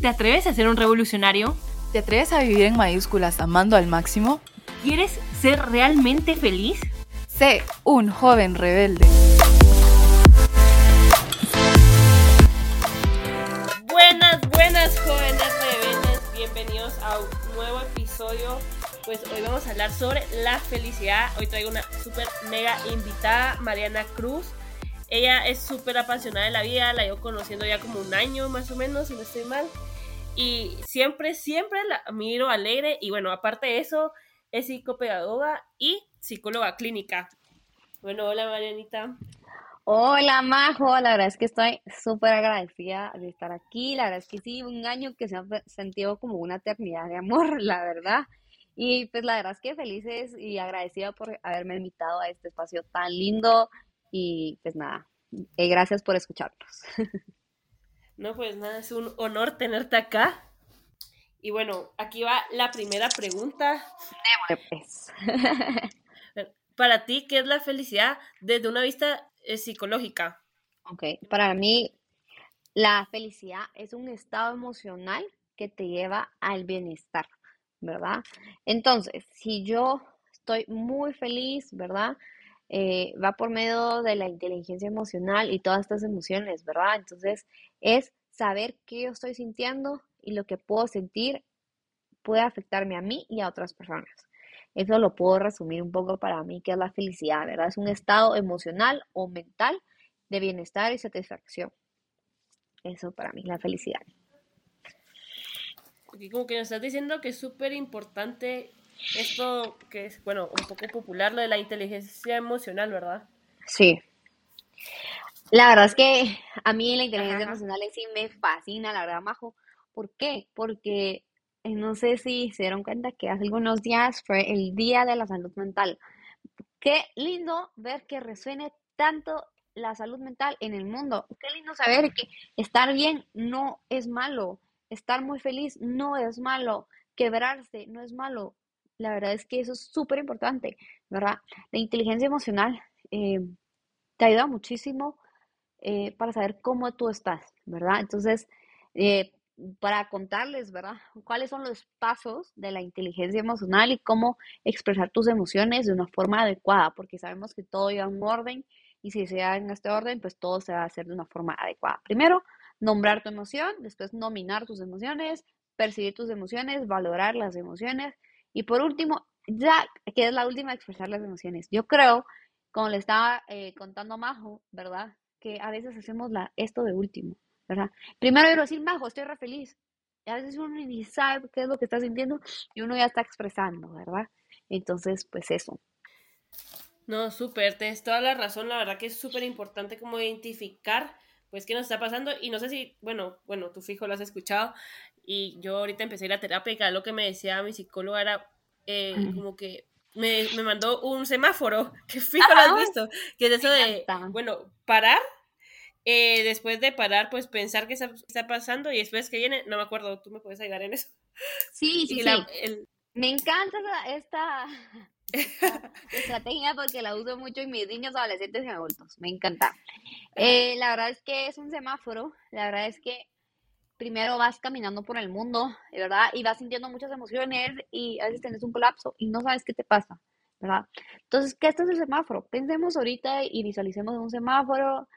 ¿Te atreves a ser un revolucionario? ¿Te atreves a vivir en mayúsculas amando al máximo? ¿Quieres ser realmente feliz? Sé un joven rebelde. Buenas, buenas jóvenes rebeldes, bienvenidos a un nuevo episodio. Pues hoy vamos a hablar sobre la felicidad. Hoy traigo una super mega invitada, Mariana Cruz. Ella es súper apasionada de la vida, la llevo conociendo ya como un año más o menos, si no estoy mal. Y siempre, siempre la miro alegre. Y bueno, aparte de eso, es psicopedagoga y psicóloga clínica. Bueno, hola Marianita. Hola Majo, la verdad es que estoy súper agradecida de estar aquí. La verdad es que sí, un año que se ha sentido como una eternidad de amor, la verdad. Y pues la verdad es que felices y agradecida por haberme invitado a este espacio tan lindo y pues nada, eh, gracias por escucharnos. No, pues nada, es un honor tenerte acá. Y bueno, aquí va la primera pregunta. Pues. Para ti, ¿qué es la felicidad desde una vista eh, psicológica? Ok, para mí la felicidad es un estado emocional que te lleva al bienestar, ¿verdad? Entonces, si yo estoy muy feliz, ¿verdad? Eh, va por medio de la inteligencia emocional y todas estas emociones, ¿verdad? Entonces es saber qué yo estoy sintiendo y lo que puedo sentir puede afectarme a mí y a otras personas. Eso lo puedo resumir un poco para mí, que es la felicidad, ¿verdad? Es un estado emocional o mental de bienestar y satisfacción. Eso para mí, la felicidad. Y como que nos estás diciendo que es súper importante esto que es, bueno, un poco popular, lo de la inteligencia emocional, ¿verdad? Sí. La verdad es que a mí la inteligencia emocional sí me fascina, la verdad, Majo. ¿Por qué? Porque eh, no sé si se dieron cuenta que hace algunos días fue el Día de la Salud Mental. Qué lindo ver que resuene tanto la salud mental en el mundo. Qué lindo saber que estar bien no es malo, estar muy feliz no es malo, quebrarse no es malo, la verdad es que eso es súper importante, ¿verdad? La inteligencia emocional eh, te ayuda muchísimo eh, para saber cómo tú estás, ¿verdad? Entonces, eh, para contarles, ¿verdad? ¿Cuáles son los pasos de la inteligencia emocional y cómo expresar tus emociones de una forma adecuada? Porque sabemos que todo lleva un orden y si se da en este orden, pues todo se va a hacer de una forma adecuada. Primero, nombrar tu emoción, después nominar tus emociones, percibir tus emociones, valorar las emociones y por último, ya que es la última, expresar las emociones. Yo creo, como le estaba eh, contando a Majo, ¿verdad? Que a veces hacemos esto de último, ¿verdad? Primero quiero decir, Majo, estoy re feliz. Y a veces uno ni sabe qué es lo que está sintiendo y uno ya está expresando, ¿verdad? Entonces, pues eso. No, súper, tienes toda la razón, la verdad que es súper importante como identificar pues qué nos está pasando y no sé si, bueno, bueno, tu fijo lo has escuchado, y yo ahorita empecé a ir a terapia y lo que me decía mi psicóloga era eh, como que me, me, mandó un semáforo, que fijo lo has ah, visto, que es eso de, bueno, parar, eh, después de parar, pues pensar qué está, está, pasando y después que viene, no me acuerdo, tú me puedes ayudar en eso. Sí, sí, sí. Me encanta esta, estrategia porque la uso mucho en mis niños, adolescentes y adultos. Me encanta. Eh, la verdad es que es un semáforo. La verdad es que primero vas caminando por el mundo, ¿verdad? Y vas sintiendo muchas emociones y a veces tienes un colapso y no sabes qué te pasa, ¿verdad? Entonces, ¿qué este es el semáforo? Pensemos ahorita y visualicemos un semáforo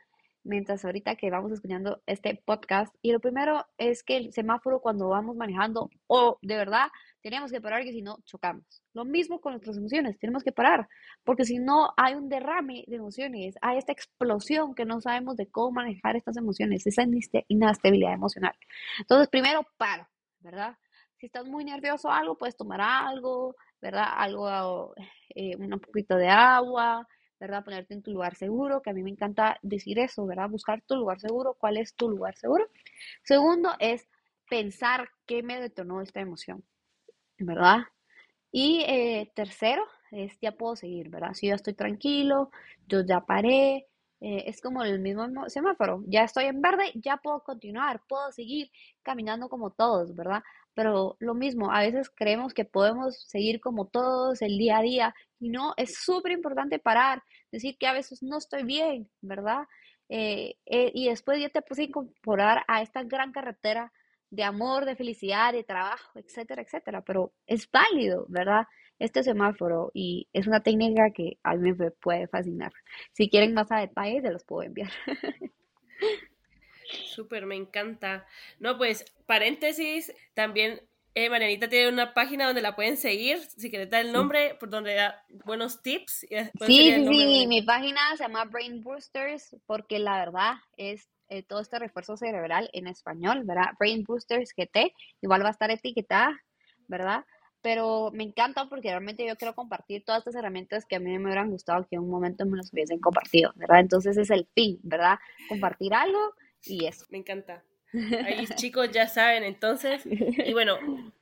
mientras ahorita que vamos escuchando este podcast. Y lo primero es que el semáforo cuando vamos manejando o de verdad tenemos que parar que si no chocamos. Lo mismo con nuestras emociones, tenemos que parar, porque si no hay un derrame de emociones, hay esta explosión que no sabemos de cómo manejar estas emociones, esa inestabilidad emocional. Entonces, primero paro, ¿verdad? Si estás muy nervioso algo, puedes tomar algo, ¿verdad? Algo, eh, un poquito de agua, ¿verdad? Ponerte en tu lugar seguro, que a mí me encanta decir eso, ¿verdad? Buscar tu lugar seguro, ¿cuál es tu lugar seguro? Segundo es pensar qué me detonó esta emoción. ¿Verdad? Y eh, tercero, es ya puedo seguir, ¿verdad? Si yo estoy tranquilo, yo ya paré, eh, es como el mismo semáforo, ya estoy en verde, ya puedo continuar, puedo seguir caminando como todos, ¿verdad? Pero lo mismo, a veces creemos que podemos seguir como todos el día a día y no, es súper importante parar, decir que a veces no estoy bien, ¿verdad? Eh, y después ya te puse a incorporar a esta gran carretera de amor, de felicidad, de trabajo, etcétera, etcétera, pero es válido, ¿verdad? Este semáforo y es una técnica que a mí me puede fascinar. Si quieren más a detalle, se los puedo enviar. Súper, me encanta. No, pues, paréntesis, también eh, Marianita tiene una página donde la pueden seguir, si quieres dar el nombre, por donde da buenos tips. Sí, sí, mi página se llama Brain Boosters porque la verdad es eh, todo este refuerzo cerebral en español, ¿verdad? Brain Boosters GT, igual va a estar etiquetada, ¿verdad? Pero me encanta porque realmente yo quiero compartir todas estas herramientas que a mí me hubieran gustado que en un momento me las hubiesen compartido, ¿verdad? Entonces es el fin, ¿verdad? Compartir algo y eso. Me encanta. Ahí chicos ya saben entonces. Y bueno,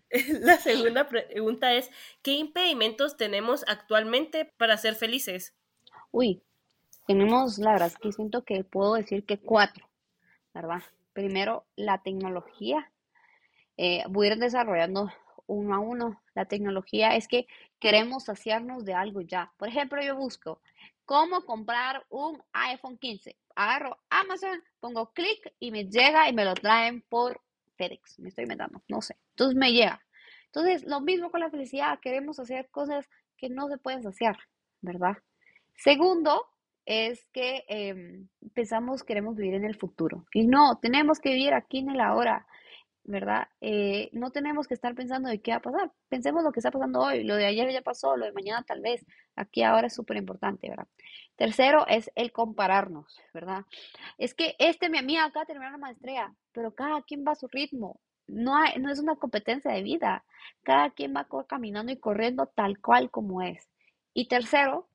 la segunda pregunta es, ¿qué impedimentos tenemos actualmente para ser felices? Uy, tenemos, la verdad es que siento que puedo decir que cuatro, Primero, la tecnología. Eh, voy a ir desarrollando uno a uno. La tecnología es que queremos saciarnos de algo ya. Por ejemplo, yo busco cómo comprar un iPhone 15. Agarro Amazon, pongo clic y me llega y me lo traen por FedEx. Me estoy inventando, no sé. Entonces me llega. Entonces, lo mismo con la felicidad. Queremos hacer cosas que no se pueden saciar, ¿verdad? Segundo, es que em, pensamos queremos vivir en el futuro. Y no, tenemos que vivir aquí en el ahora. ¿verdad? Eh, no tenemos que estar pensando de qué va a pasar. Pensemos lo que está pasando hoy. Lo de ayer ya pasó, lo de mañana tal vez. Aquí ahora es súper importante, ¿verdad? Tercero es el compararnos, ¿verdad? Es que este, mi amiga, acá terminó la maestría, pero cada quien va a su ritmo. No, hay, no es una competencia de vida. Cada quien va caminando y corriendo tal cual como es. Y tercero,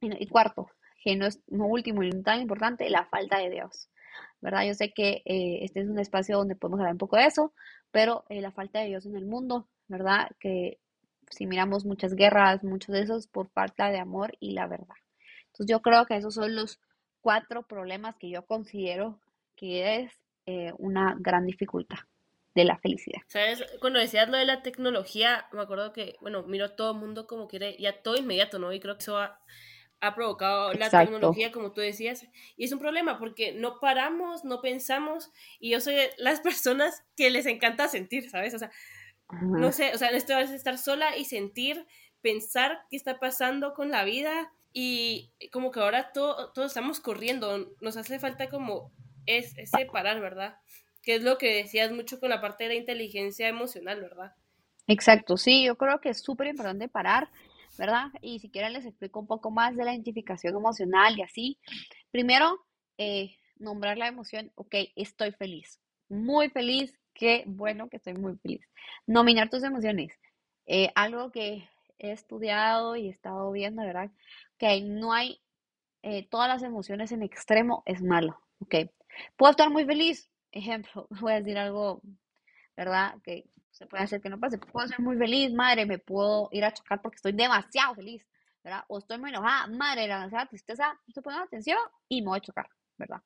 y cuarto, que no es no último y tan importante, la falta de Dios. ¿verdad? Yo sé que eh, este es un espacio donde podemos hablar un poco de eso, pero eh, la falta de Dios en el mundo, ¿verdad? Que si miramos muchas guerras, muchos de esos por falta de amor y la verdad. Entonces yo creo que esos son los cuatro problemas que yo considero que es eh, una gran dificultad de la felicidad. ¿Sabes? Cuando decías lo de la tecnología, me acuerdo que, bueno, miro todo el mundo como quiere, ya todo inmediato, ¿no? Y creo que eso va ha provocado la tecnología, como tú decías. Y es un problema porque no paramos, no pensamos. Y yo soy de las personas que les encanta sentir, ¿sabes? O sea, no sé, o sea, esto es estar sola y sentir, pensar qué está pasando con la vida. Y como que ahora todo, todos estamos corriendo. Nos hace falta como es, es separar, ¿verdad? Que es lo que decías mucho con la parte de la inteligencia emocional, ¿verdad? Exacto, sí, yo creo que es súper importante parar ¿verdad? Y si quieren les explico un poco más de la identificación emocional y así. Primero, eh, nombrar la emoción, ok, estoy feliz, muy feliz, qué bueno que estoy muy feliz. Nominar tus emociones, eh, algo que he estudiado y he estado viendo, ¿verdad? Que no hay, eh, todas las emociones en extremo es malo, ok. Puedo estar muy feliz, ejemplo, voy a decir algo, ¿verdad? Que se puede hacer que no pase. Puedo ser muy feliz, madre, me puedo ir a chocar porque estoy demasiado feliz, ¿verdad? O estoy muy enojada, madre, la demasiada tristeza, estoy poniendo atención y me voy a chocar, ¿verdad?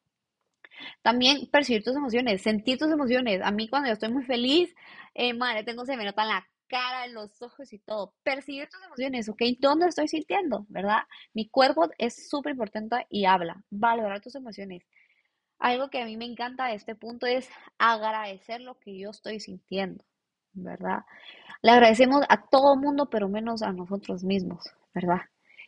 También percibir tus emociones, sentir tus emociones. A mí cuando yo estoy muy feliz, eh, madre, tengo, se me nota en la cara, en los ojos y todo. Percibir tus emociones, ¿ok? ¿Dónde estoy sintiendo? ¿Verdad? Mi cuerpo es súper importante y habla. Valorar tus emociones. Algo que a mí me encanta de este punto es agradecer lo que yo estoy sintiendo. ¿Verdad? Le agradecemos a todo mundo, pero menos a nosotros mismos, ¿verdad?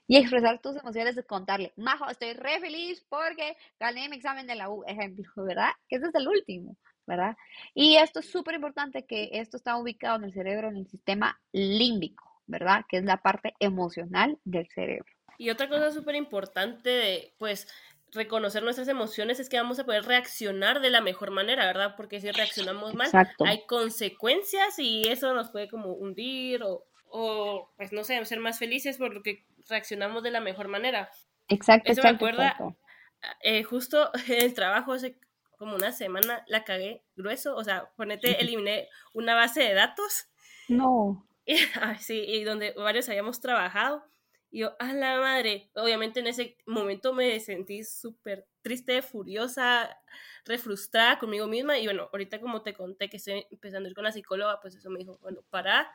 Y expresar tus emociones de contarle, Majo, estoy re feliz porque gané mi examen de la U, ejemplo, ¿verdad? Que ese es el último, ¿verdad? Y esto es súper importante que esto está ubicado en el cerebro, en el sistema límbico, ¿verdad? Que es la parte emocional del cerebro. Y otra cosa súper importante pues, reconocer nuestras emociones es que vamos a poder reaccionar de la mejor manera, ¿verdad? Porque si reaccionamos mal, hay consecuencias y eso nos puede como hundir o, o, pues no sé, ser más felices porque reaccionamos de la mejor manera. Exacto. Eso me acuerda, eh, justo en el trabajo hace como una semana la cagué grueso, o sea, ponete, eliminé una base de datos. No. Y, sí, y donde varios habíamos trabajado y yo, a la madre, obviamente en ese momento me sentí súper triste, furiosa, refrustrada conmigo misma. Y bueno, ahorita como te conté que estoy empezando a ir con la psicóloga, pues eso me dijo, bueno, para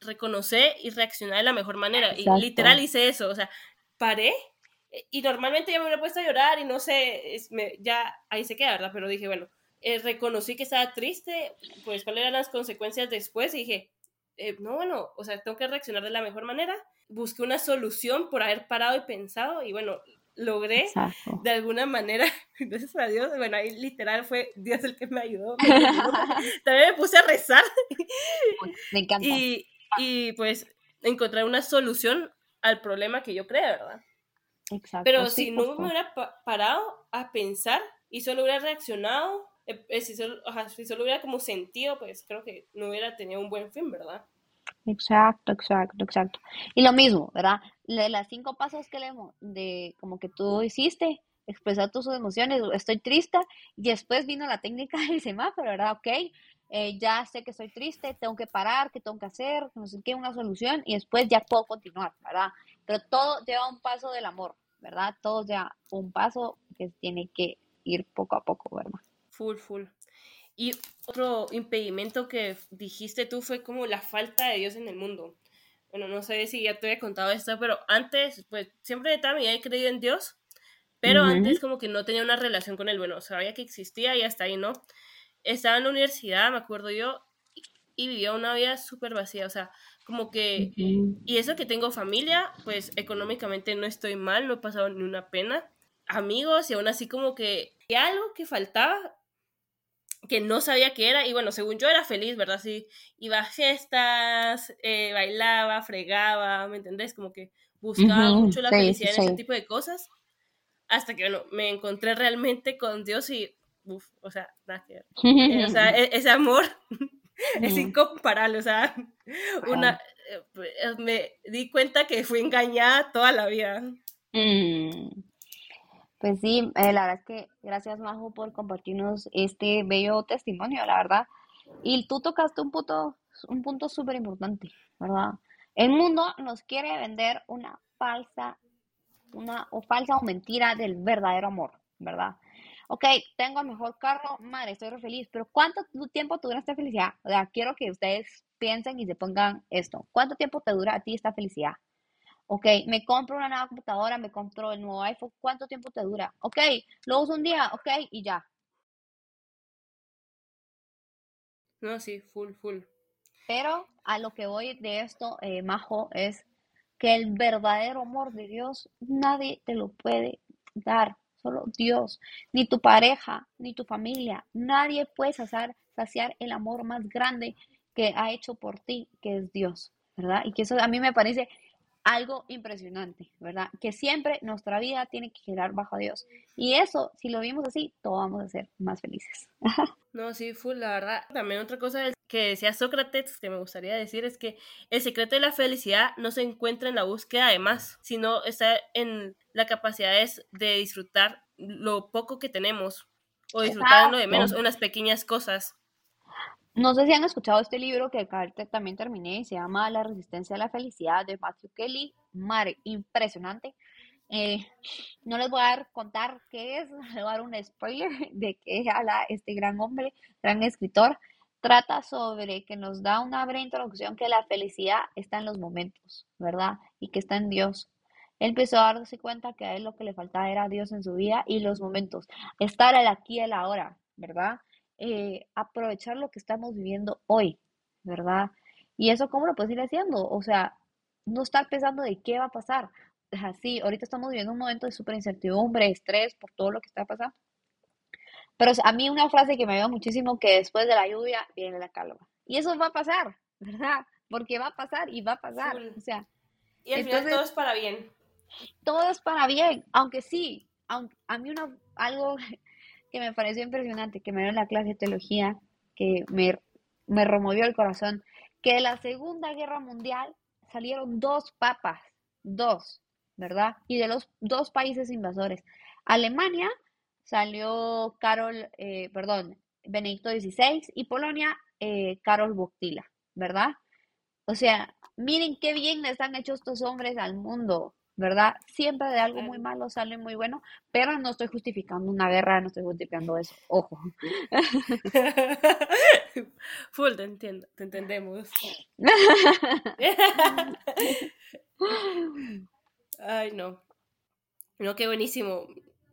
reconocer y reaccionar de la mejor manera. Y literal hice eso, o sea, paré y normalmente ya me hubiera puesto a llorar y no sé, es, me, ya ahí se queda, ¿verdad? Pero dije, bueno, eh, reconocí que estaba triste, pues cuáles eran las consecuencias después y dije, eh, no, bueno, o sea, tengo que reaccionar de la mejor manera. Busqué una solución por haber parado y pensado y bueno, logré de alguna manera, gracias a Dios, bueno, ahí literal fue Dios el que me ayudó. también me puse a rezar. Me encanta. Y, y pues encontrar una solución al problema que yo creé, ¿verdad? Exacto. Pero si no me hubiera parado a pensar y solo hubiera reaccionado, eh, eh, si, solo, si solo hubiera como sentido, pues creo que no hubiera tenido un buen fin, ¿verdad? Exacto, exacto, exacto. Y lo mismo, ¿verdad? De las cinco pasos que le de como que tú hiciste, expresar tus emociones, estoy triste, y después vino la técnica del semáforo, ¿verdad? Ok, eh, ya sé que estoy triste, tengo que parar, ¿qué tengo que hacer? No sé qué, una solución, y después ya puedo continuar, ¿verdad? Pero todo lleva un paso del amor, ¿verdad? Todo lleva un paso que tiene que ir poco a poco, ¿verdad? Full, full. Y otro impedimento que dijiste tú fue como la falta de Dios en el mundo. Bueno, no sé si ya te había contado esto, pero antes, pues siempre de vida he creído en Dios, pero antes como que no tenía una relación con él. Bueno, sabía que existía y hasta ahí, ¿no? Estaba en la universidad, me acuerdo yo, y vivía una vida súper vacía, o sea, como que, y eso que tengo familia, pues económicamente no estoy mal, no he pasado ni una pena, amigos, y aún así como que algo que faltaba, que no sabía qué era, y bueno, según yo era feliz, ¿verdad? Sí, iba a fiestas, eh, bailaba, fregaba, ¿me entendés? Como que buscaba mucho la felicidad en ese tipo de cosas, hasta que, bueno, me encontré realmente con Dios y, uff, o sea, nada que ver. Eh, o sea, e-, ese amor es incomparable, o sea, una, eh, me di cuenta que fui engañada toda la vida. Mm. Pues sí, eh, la verdad es que gracias Majo por compartirnos este bello testimonio, la verdad. Y tú tocaste un punto, un punto súper importante, ¿verdad? El mundo nos quiere vender una falsa, una o falsa o mentira del verdadero amor, ¿verdad? ok, tengo el mejor carro, madre, estoy re feliz, pero ¿cuánto tiempo te dura esta felicidad? O sea, quiero que ustedes piensen y se pongan esto. ¿Cuánto tiempo te dura a ti esta felicidad? Ok, me compro una nueva computadora, me compro el nuevo iPhone, ¿cuánto tiempo te dura? Ok, lo uso un día, ok, y ya. No, sí, full, full. Pero a lo que voy de esto, eh, Majo, es que el verdadero amor de Dios nadie te lo puede dar solo Dios, ni tu pareja, ni tu familia. Nadie puede saciar, saciar el amor más grande que ha hecho por ti, que es Dios, ¿verdad? Y que eso a mí me parece algo impresionante, ¿verdad? Que siempre nuestra vida tiene que girar bajo Dios. Y eso, si lo vimos así, todos vamos a ser más felices. no, sí, full, la verdad. También otra cosa que decía Sócrates, que me gustaría decir, es que el secreto de la felicidad no se encuentra en la búsqueda de más, sino está en la capacidad de disfrutar lo poco que tenemos, o disfrutar lo de menos, unas pequeñas cosas. No sé si han escuchado este libro que también terminé, se llama La resistencia a la felicidad de Matthew Kelly. Madre, impresionante. Eh, no les voy a dar, contar qué es, les voy a dar un spoiler de que habla este gran hombre, gran escritor. Trata sobre que nos da una breve introducción que la felicidad está en los momentos, ¿verdad? Y que está en Dios. Él empezó a darse cuenta que a él lo que le faltaba era Dios en su vida y los momentos, estar al aquí y al ahora, ¿verdad? Eh, aprovechar lo que estamos viviendo hoy, ¿verdad? Y eso, ¿cómo lo puedes ir haciendo? O sea, no estar pensando de qué va a pasar. Así, ahorita estamos viviendo un momento de súper incertidumbre, estrés por todo lo que está pasando. Pero a mí una frase que me ayuda muchísimo, que después de la lluvia viene la calma. Y eso va a pasar, ¿verdad? Porque va a pasar y va a pasar. O sea, y al final todo es para bien. Todo es para bien, aunque sí, aunque, a mí una, algo que me pareció impresionante, que me dio la clase de teología, que me, me removió el corazón, que de la Segunda Guerra Mundial salieron dos papas, dos, ¿verdad? Y de los dos países invasores. Alemania salió Carol, eh, perdón, Benedicto XVI y Polonia, eh, Karol Wojtyla, ¿verdad? O sea, miren qué bien les han hecho estos hombres al mundo, ¿verdad? Siempre de algo muy malo sale muy bueno, pero no estoy justificando una guerra, no estoy justificando eso, ojo. Full, te entiendo, te entendemos. Ay, no. No, qué buenísimo.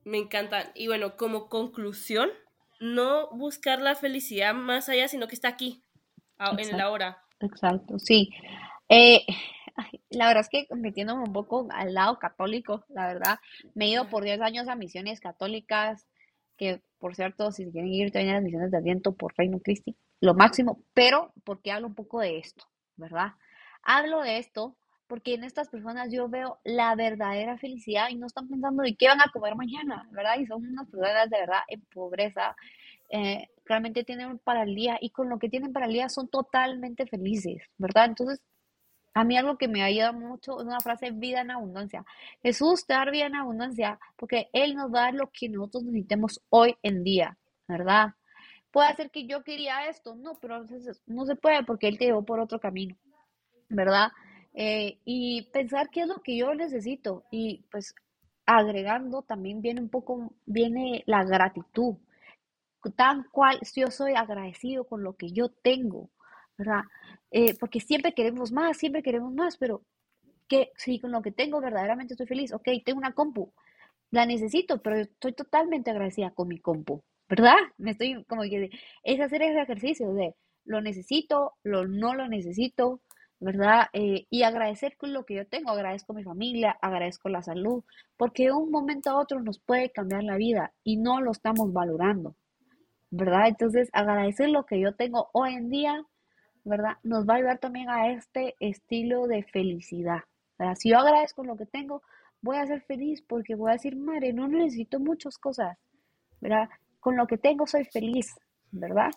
Me encantan. Y bueno, como conclusión, no buscar la felicidad más allá, sino que está aquí, en el ahora. Exacto, sí. Eh, la verdad es que metiéndome un poco al lado católico, la verdad, me he ido por 10 años a misiones católicas, que por cierto, si quieren ir también a las misiones de Adviento por Reino Cristi, lo máximo, pero porque hablo un poco de esto, ¿verdad? Hablo de esto porque en estas personas yo veo la verdadera felicidad y no están pensando de qué van a comer mañana, ¿verdad? Y son unas personas de verdad en pobreza, eh, realmente tienen para el día y con lo que tienen para el día son totalmente felices, ¿verdad? Entonces, a mí algo que me ayuda mucho es una frase, vida en abundancia. Jesús te da vida en abundancia porque Él nos va a dar lo que nosotros necesitemos hoy en día, ¿verdad? Puede ser que yo quería esto, no, pero no se puede porque Él te llevó por otro camino, ¿verdad? Eh, y pensar qué es lo que yo necesito y pues agregando también viene un poco, viene la gratitud, tan cual yo soy agradecido con lo que yo tengo, ¿verdad? Eh, porque siempre queremos más, siempre queremos más, pero que si con lo que tengo verdaderamente estoy feliz, ok, tengo una compu, la necesito, pero estoy totalmente agradecida con mi compu, ¿verdad? Me estoy como que es hacer ese ejercicio de lo necesito, lo no lo necesito, ¿verdad? Eh, y agradecer con lo que yo tengo, agradezco mi familia, agradezco la salud, porque de un momento a otro nos puede cambiar la vida y no lo estamos valorando, ¿verdad? Entonces, agradecer lo que yo tengo hoy en día ¿verdad? Nos va a ayudar también a este estilo de felicidad. Si yo agradezco lo que tengo, voy a ser feliz porque voy a decir, madre, no necesito muchas cosas, ¿verdad? Con lo que tengo soy feliz, ¿verdad?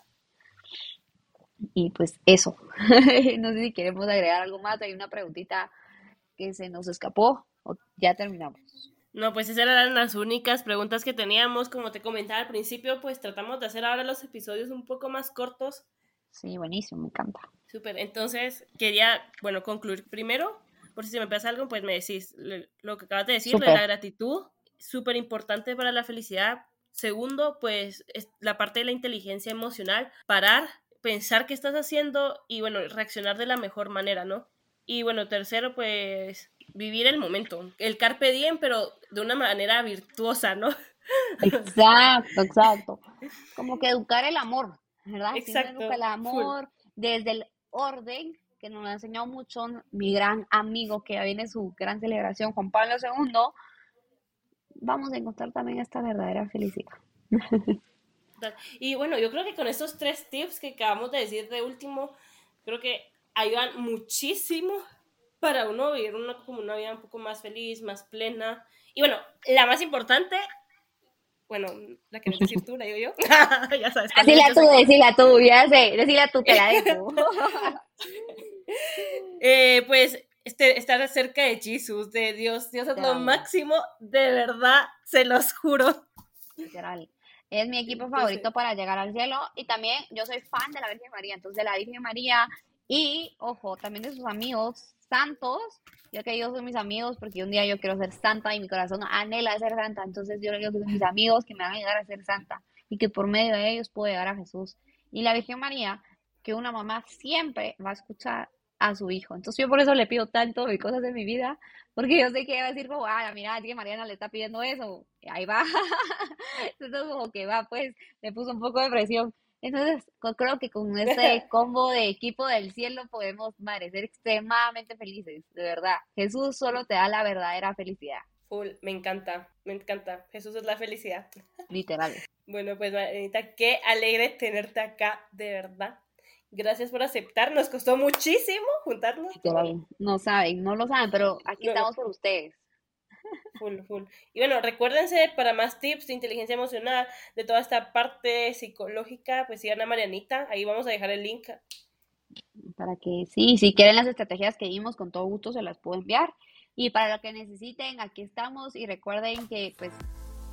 Y pues eso. no sé si queremos agregar algo más. Hay una preguntita que se nos escapó o ya terminamos. No, pues esas eran las únicas preguntas que teníamos. Como te comentaba al principio, pues tratamos de hacer ahora los episodios un poco más cortos Sí, buenísimo, me encanta. Súper, entonces quería, bueno, concluir primero, por si se me pasa algo, pues me decís lo que acabas de decir, la gratitud, súper importante para la felicidad. Segundo, pues es la parte de la inteligencia emocional, parar, pensar qué estás haciendo y, bueno, reaccionar de la mejor manera, ¿no? Y bueno, tercero, pues vivir el momento, el carpe diem, pero de una manera virtuosa, ¿no? Exacto, exacto. Como que educar el amor, ¿verdad? Exacto. el amor, desde el orden, que nos ha enseñado mucho mi gran amigo que viene su gran celebración, Juan Pablo II, vamos a encontrar también esta verdadera felicidad. Y bueno, yo creo que con estos tres tips que acabamos de decir de último, creo que ayudan muchísimo para uno vivir una, como una vida un poco más feliz, más plena. Y bueno, la más importante bueno, la que no decir tú, la digo yo. ya sabes. Decila tú, decila tú, ya sé, decila tú, te la dejo. eh, pues este, estar cerca de Jesús, de Dios. Dios es lo máximo, de verdad, se los juro. Literal. Es mi equipo favorito para llegar al cielo y también yo soy fan de la Virgen María, entonces de la Virgen María y, ojo, también de sus amigos santos yo que ellos son mis amigos porque un día yo quiero ser santa y mi corazón anhela ser santa. Entonces yo digo que son mis amigos que me van a ayudar a ser santa y que por medio de ellos puedo llegar a Jesús. Y la Virgen María, que una mamá siempre va a escuchar a su hijo. Entonces yo por eso le pido tanto de cosas en mi vida, porque yo sé que va a decir como, ah, mira, que Mariana le está pidiendo eso, ahí va. Entonces como que va, pues, le puso un poco de presión. Entonces, creo que con este combo de equipo del cielo podemos parecer extremadamente felices, de verdad. Jesús solo te da la verdadera felicidad. Full, me encanta, me encanta. Jesús es la felicidad. Literal. Bueno, pues Manita, qué alegre tenerte acá, de verdad. Gracias por aceptar, nos costó muchísimo juntarnos. Literal. No saben, no lo saben, pero aquí estamos por ustedes. Full, full. Y bueno, recuérdense para más tips de inteligencia emocional, de toda esta parte psicológica, pues sigan a Marianita, ahí vamos a dejar el link. Para que sí, si quieren las estrategias que vimos, con todo gusto se las puedo enviar. Y para lo que necesiten, aquí estamos y recuerden que pues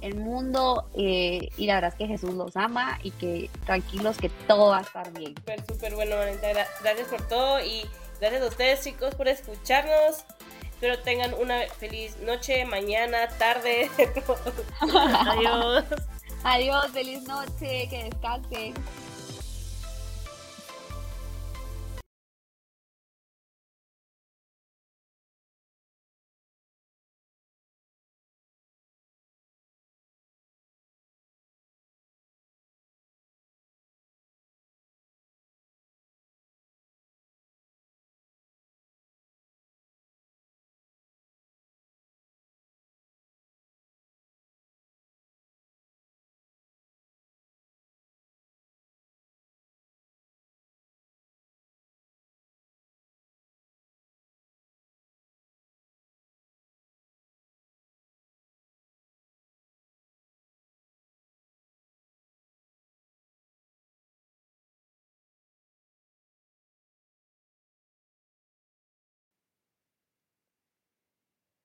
el mundo eh, y la verdad es que Jesús los ama y que tranquilos que todo va a estar bien. Súper, súper bueno, Marianita. Gracias por todo y gracias a ustedes chicos por escucharnos. Espero tengan una feliz noche, mañana, tarde. Adiós. Adiós, feliz noche, que descansen.